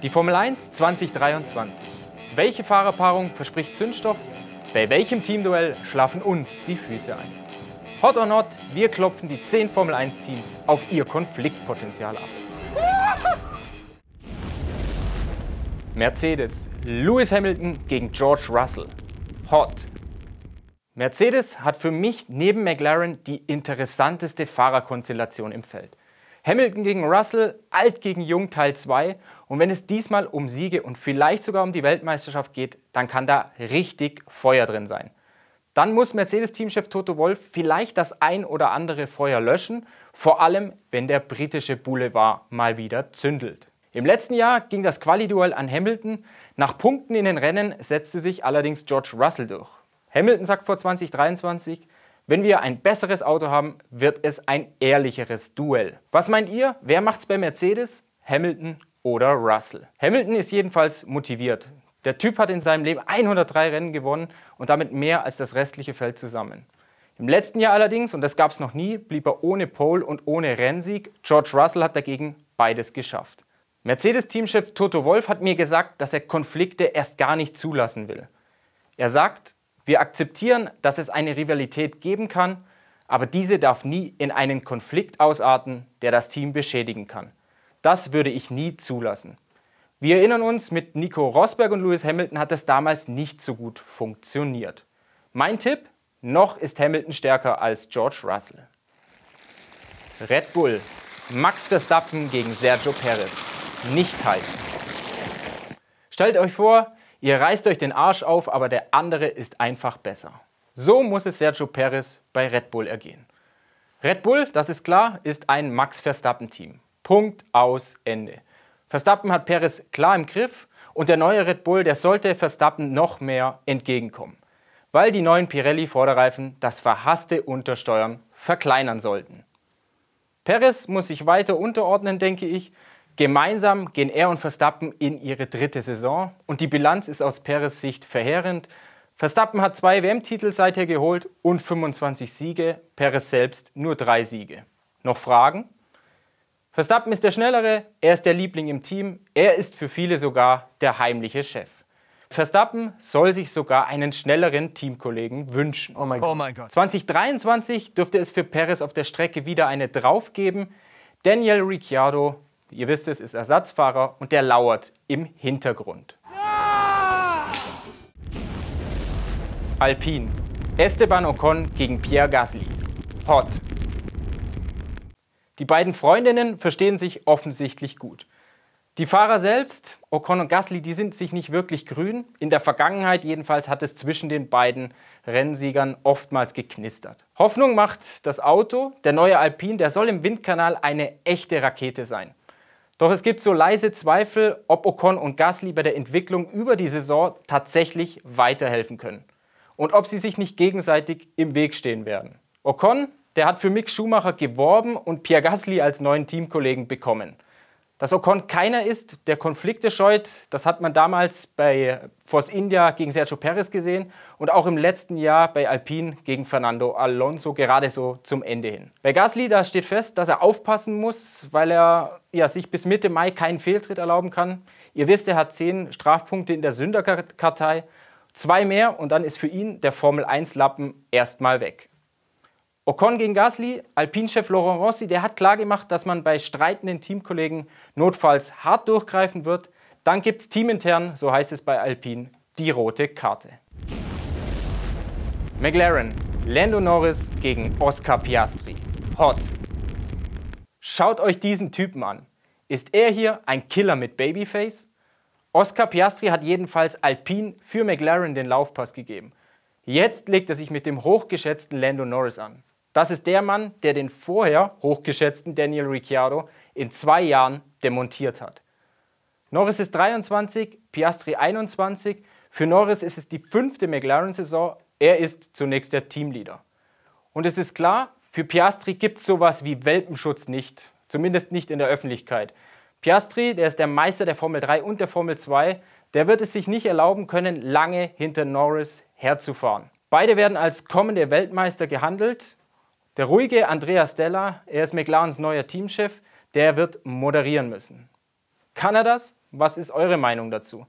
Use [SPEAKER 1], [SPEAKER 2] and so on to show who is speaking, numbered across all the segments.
[SPEAKER 1] Die Formel 1 2023. Welche Fahrerpaarung verspricht Zündstoff? Bei welchem Teamduell schlafen uns die Füße ein? Hot or not, wir klopfen die 10 Formel 1 Teams auf ihr Konfliktpotenzial ab. Mercedes, Lewis Hamilton gegen George Russell. Hot. Mercedes hat für mich neben McLaren die interessanteste Fahrerkonstellation im Feld. Hamilton gegen Russell, alt gegen jung Teil 2. Und wenn es diesmal um Siege und vielleicht sogar um die Weltmeisterschaft geht, dann kann da richtig Feuer drin sein. Dann muss Mercedes-Teamchef Toto Wolf vielleicht das ein oder andere Feuer löschen, vor allem wenn der britische Boulevard mal wieder zündelt. Im letzten Jahr ging das Quali-Duell an Hamilton. Nach Punkten in den Rennen setzte sich allerdings George Russell durch. Hamilton sagt vor 2023, wenn wir ein besseres Auto haben, wird es ein ehrlicheres Duell. Was meint ihr? Wer macht's bei Mercedes? Hamilton oder Russell? Hamilton ist jedenfalls motiviert. Der Typ hat in seinem Leben 103 Rennen gewonnen und damit mehr als das restliche Feld zusammen. Im letzten Jahr allerdings, und das gab es noch nie, blieb er ohne Pole und ohne Rennsieg. George Russell hat dagegen beides geschafft. Mercedes-Teamchef Toto Wolf hat mir gesagt, dass er Konflikte erst gar nicht zulassen will. Er sagt, wir akzeptieren, dass es eine Rivalität geben kann, aber diese darf nie in einen Konflikt ausarten, der das Team beschädigen kann. Das würde ich nie zulassen. Wir erinnern uns, mit Nico Rosberg und Lewis Hamilton hat es damals nicht so gut funktioniert. Mein Tipp, noch ist Hamilton stärker als George Russell. Red Bull, Max Verstappen gegen Sergio Perez. Nicht heiß. Stellt euch vor, Ihr reißt euch den Arsch auf, aber der andere ist einfach besser. So muss es Sergio Perez bei Red Bull ergehen. Red Bull, das ist klar, ist ein Max Verstappen-Team. Punkt aus Ende. Verstappen hat Perez klar im Griff und der neue Red Bull, der sollte Verstappen noch mehr entgegenkommen, weil die neuen Pirelli-Vorderreifen das verhasste Untersteuern verkleinern sollten. Perez muss sich weiter unterordnen, denke ich, Gemeinsam gehen er und Verstappen in ihre dritte Saison und die Bilanz ist aus Perez Sicht verheerend. Verstappen hat zwei WM-Titel seither geholt und 25 Siege, Perez selbst nur drei Siege. Noch Fragen? Verstappen ist der Schnellere, er ist der Liebling im Team, er ist für viele sogar der heimliche Chef. Verstappen soll sich sogar einen schnelleren Teamkollegen wünschen.
[SPEAKER 2] Oh mein, oh mein Gott.
[SPEAKER 1] 2023 dürfte es für Perez auf der Strecke wieder eine drauf geben. Daniel Ricciardo Ihr wisst es, ist Ersatzfahrer und der lauert im Hintergrund. Ja! Alpine. Esteban Ocon gegen Pierre Gasly. Hot. Die beiden Freundinnen verstehen sich offensichtlich gut. Die Fahrer selbst, Ocon und Gasly, die sind sich nicht wirklich grün. In der Vergangenheit jedenfalls hat es zwischen den beiden Rennsiegern oftmals geknistert. Hoffnung macht das Auto. Der neue Alpine, der soll im Windkanal eine echte Rakete sein. Doch es gibt so leise Zweifel, ob Ocon und Gasly bei der Entwicklung über die Saison tatsächlich weiterhelfen können und ob sie sich nicht gegenseitig im Weg stehen werden. Ocon, der hat für Mick Schumacher geworben und Pierre Gasly als neuen Teamkollegen bekommen. Dass Ocon keiner ist, der Konflikte scheut, das hat man damals bei Force India gegen Sergio Perez gesehen und auch im letzten Jahr bei Alpine gegen Fernando Alonso gerade so zum Ende hin. Bei Gasly, da steht fest, dass er aufpassen muss, weil er ja, sich bis Mitte Mai keinen Fehltritt erlauben kann. Ihr wisst, er hat zehn Strafpunkte in der Sünderkartei, zwei mehr und dann ist für ihn der Formel 1-Lappen erstmal weg. Ocon gegen Gasly, Alpinchef Laurent Rossi, der hat klargemacht, dass man bei streitenden Teamkollegen notfalls hart durchgreifen wird. Dann gibt es teamintern, so heißt es bei Alpine, die rote Karte. McLaren, Lando Norris gegen Oscar Piastri. Hot. Schaut euch diesen Typen an. Ist er hier ein Killer mit Babyface? Oscar Piastri hat jedenfalls Alpine für McLaren den Laufpass gegeben. Jetzt legt er sich mit dem hochgeschätzten Lando Norris an. Das ist der Mann, der den vorher hochgeschätzten Daniel Ricciardo in zwei Jahren demontiert hat. Norris ist 23, Piastri 21. Für Norris ist es die fünfte McLaren-Saison. Er ist zunächst der Teamleader. Und es ist klar, für Piastri gibt es sowas wie Welpenschutz nicht, zumindest nicht in der Öffentlichkeit. Piastri, der ist der Meister der Formel 3 und der Formel 2, der wird es sich nicht erlauben können, lange hinter Norris herzufahren. Beide werden als kommende Weltmeister gehandelt. Der ruhige Andrea Stella, er ist McLarens neuer Teamchef, der wird moderieren müssen. Kann er das? Was ist eure Meinung dazu?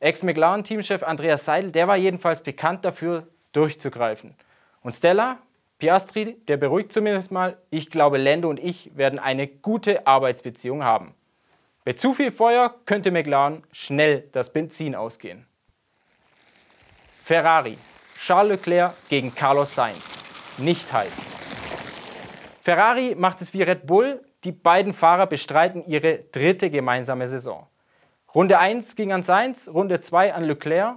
[SPEAKER 1] Ex-McLaren-Teamchef Andreas Seidel, der war jedenfalls bekannt dafür, durchzugreifen. Und Stella, Piastri, der beruhigt zumindest mal, ich glaube, Lando und ich werden eine gute Arbeitsbeziehung haben. Bei zu viel Feuer könnte McLaren schnell das Benzin ausgehen. Ferrari. Charles Leclerc gegen Carlos Sainz. Nicht heiß. Ferrari macht es wie Red Bull. Die beiden Fahrer bestreiten ihre dritte gemeinsame Saison. Runde 1 ging an Sainz, Runde 2 an Leclerc.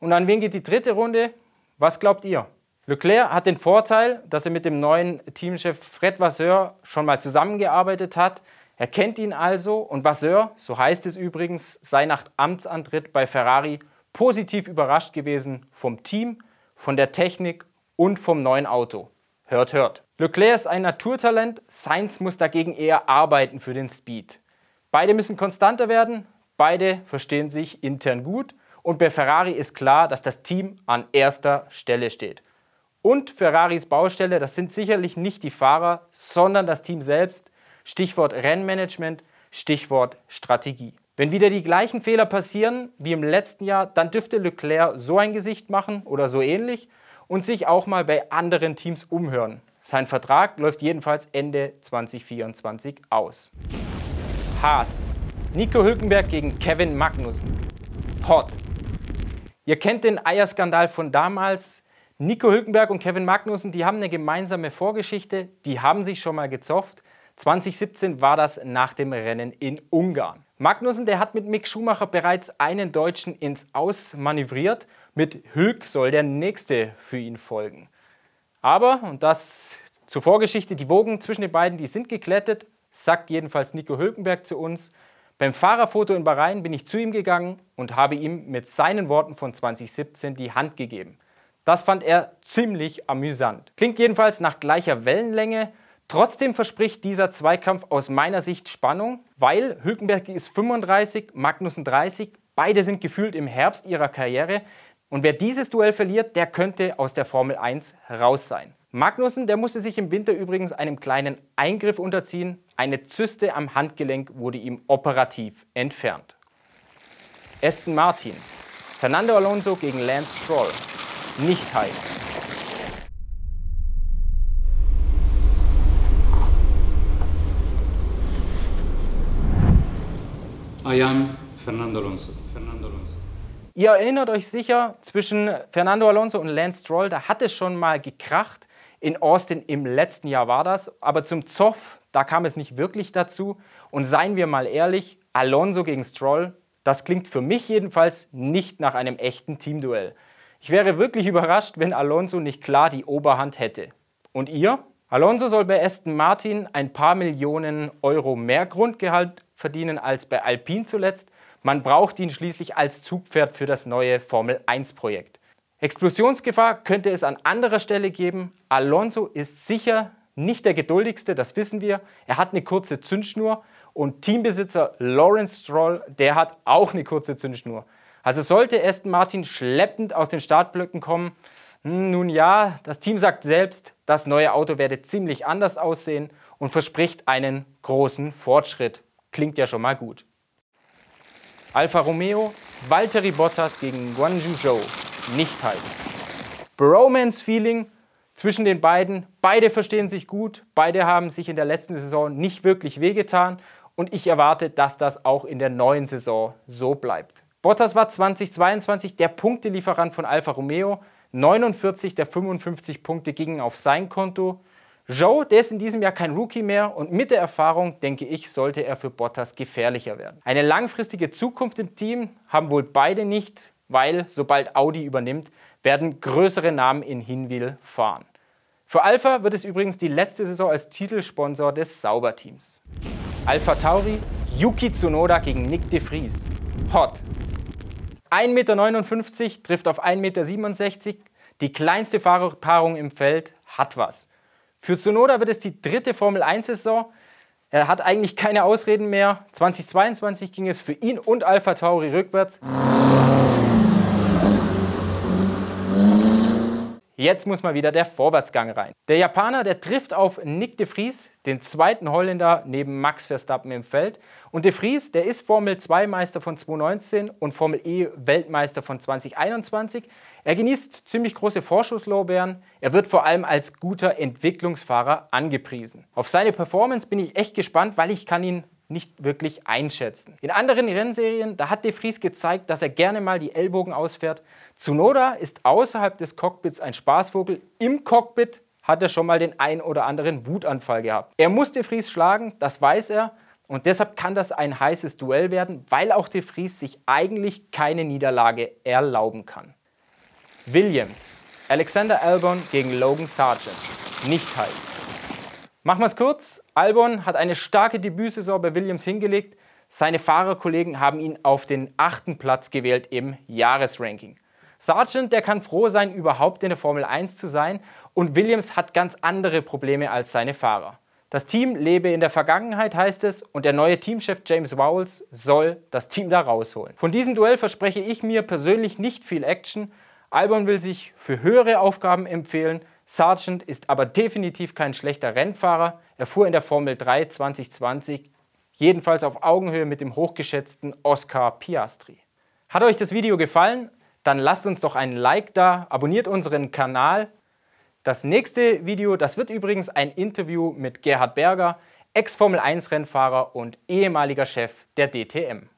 [SPEAKER 1] Und an wen geht die dritte Runde? Was glaubt ihr? Leclerc hat den Vorteil, dass er mit dem neuen Teamchef Fred Vasseur schon mal zusammengearbeitet hat. Er kennt ihn also und Vasseur, so heißt es übrigens, sei nach Amtsantritt bei Ferrari positiv überrascht gewesen vom Team, von der Technik und vom neuen Auto. Hört, hört. Leclerc ist ein Naturtalent, Sainz muss dagegen eher arbeiten für den Speed. Beide müssen konstanter werden, beide verstehen sich intern gut und bei Ferrari ist klar, dass das Team an erster Stelle steht. Und Ferraris Baustelle, das sind sicherlich nicht die Fahrer, sondern das Team selbst. Stichwort Rennmanagement, Stichwort Strategie. Wenn wieder die gleichen Fehler passieren wie im letzten Jahr, dann dürfte Leclerc so ein Gesicht machen oder so ähnlich und sich auch mal bei anderen Teams umhören. Sein Vertrag läuft jedenfalls Ende 2024 aus. Haas. Nico Hülkenberg gegen Kevin Magnussen. Hot. Ihr kennt den Eierskandal von damals. Nico Hülkenberg und Kevin Magnussen, die haben eine gemeinsame Vorgeschichte, die haben sich schon mal gezofft. 2017 war das nach dem Rennen in Ungarn. Magnussen, der hat mit Mick Schumacher bereits einen Deutschen ins Aus manövriert. Mit Hülk soll der nächste für ihn folgen. Aber, und das zur Vorgeschichte, die Wogen zwischen den beiden, die sind geklettet, sagt jedenfalls Nico Hülkenberg zu uns. Beim Fahrerfoto in Bahrain bin ich zu ihm gegangen und habe ihm mit seinen Worten von 2017 die Hand gegeben. Das fand er ziemlich amüsant. Klingt jedenfalls nach gleicher Wellenlänge. Trotzdem verspricht dieser Zweikampf aus meiner Sicht Spannung, weil Hülkenberg ist 35, Magnussen 30. Beide sind gefühlt im Herbst ihrer Karriere. Und wer dieses Duell verliert, der könnte aus der Formel 1 raus sein. Magnussen, der musste sich im Winter übrigens einem kleinen Eingriff unterziehen. Eine Zyste am Handgelenk wurde ihm operativ entfernt. Aston Martin. Fernando Alonso gegen Lance Stroll nicht heiß.
[SPEAKER 2] I am Fernando Alonso. Fernando Alonso.
[SPEAKER 1] Ihr erinnert euch sicher, zwischen Fernando Alonso und Lance Stroll, da hat es schon mal gekracht. In Austin im letzten Jahr war das. Aber zum Zoff, da kam es nicht wirklich dazu. Und seien wir mal ehrlich, Alonso gegen Stroll, das klingt für mich jedenfalls nicht nach einem echten Teamduell. Ich wäre wirklich überrascht, wenn Alonso nicht klar die Oberhand hätte. Und ihr? Alonso soll bei Aston Martin ein paar Millionen Euro mehr Grundgehalt verdienen als bei Alpine zuletzt. Man braucht ihn schließlich als Zugpferd für das neue Formel 1-Projekt. Explosionsgefahr könnte es an anderer Stelle geben. Alonso ist sicher nicht der geduldigste, das wissen wir. Er hat eine kurze Zündschnur und Teambesitzer Lawrence Stroll, der hat auch eine kurze Zündschnur. Also sollte Aston Martin schleppend aus den Startblöcken kommen, hm, nun ja, das Team sagt selbst, das neue Auto werde ziemlich anders aussehen und verspricht einen großen Fortschritt. Klingt ja schon mal gut. Alfa Romeo, Valtteri Bottas gegen Guanju Zhou. Nicht heiß. Bromance-Feeling zwischen den beiden. Beide verstehen sich gut. Beide haben sich in der letzten Saison nicht wirklich wehgetan. Und ich erwarte, dass das auch in der neuen Saison so bleibt. Bottas war 2022 der Punktelieferant von Alfa Romeo. 49 der 55 Punkte gingen auf sein Konto. Joe, der ist in diesem Jahr kein Rookie mehr und mit der Erfahrung, denke ich, sollte er für Bottas gefährlicher werden. Eine langfristige Zukunft im Team haben wohl beide nicht, weil sobald Audi übernimmt, werden größere Namen in Hinwil fahren. Für Alpha wird es übrigens die letzte Saison als Titelsponsor des Sauberteams. Alpha Tauri, Yuki Tsunoda gegen Nick de Vries. Hot. 1,59 Meter trifft auf 1,67 Meter. Die kleinste Fahrerpaarung im Feld hat was. Für Tsunoda wird es die dritte Formel 1-Saison. Er hat eigentlich keine Ausreden mehr. 2022 ging es für ihn und Alpha Tauri rückwärts. Jetzt muss mal wieder der Vorwärtsgang rein. Der Japaner, der trifft auf Nick de Vries, den zweiten Holländer neben Max Verstappen im Feld. Und de Vries, der ist Formel 2 Meister von 2019 und Formel E Weltmeister von 2021. Er genießt ziemlich große Vorschusslorbeeren. Er wird vor allem als guter Entwicklungsfahrer angepriesen. Auf seine Performance bin ich echt gespannt, weil ich kann ihn nicht wirklich einschätzen. In anderen Rennserien, da hat De Vries gezeigt, dass er gerne mal die Ellbogen ausfährt. Tsunoda ist außerhalb des Cockpits ein Spaßvogel. Im Cockpit hat er schon mal den ein oder anderen Wutanfall gehabt. Er muss De Vries schlagen, das weiß er. Und deshalb kann das ein heißes Duell werden, weil auch De Vries sich eigentlich keine Niederlage erlauben kann. Williams. Alexander Albon gegen Logan Sargent. Nicht heiß. Machen wir es kurz. Albon hat eine starke Debütsaison bei Williams hingelegt. Seine Fahrerkollegen haben ihn auf den achten Platz gewählt im Jahresranking. Sargent, der kann froh sein, überhaupt in der Formel 1 zu sein und Williams hat ganz andere Probleme als seine Fahrer. Das Team lebe in der Vergangenheit, heißt es, und der neue Teamchef James Vowles soll das Team da rausholen. Von diesem Duell verspreche ich mir persönlich nicht viel Action. Albon will sich für höhere Aufgaben empfehlen, Sargent ist aber definitiv kein schlechter Rennfahrer. Er fuhr in der Formel 3 2020 jedenfalls auf Augenhöhe mit dem hochgeschätzten Oscar Piastri. Hat euch das Video gefallen? Dann lasst uns doch ein Like da, abonniert unseren Kanal. Das nächste Video, das wird übrigens ein Interview mit Gerhard Berger, Ex-Formel 1-Rennfahrer und ehemaliger Chef der DTM.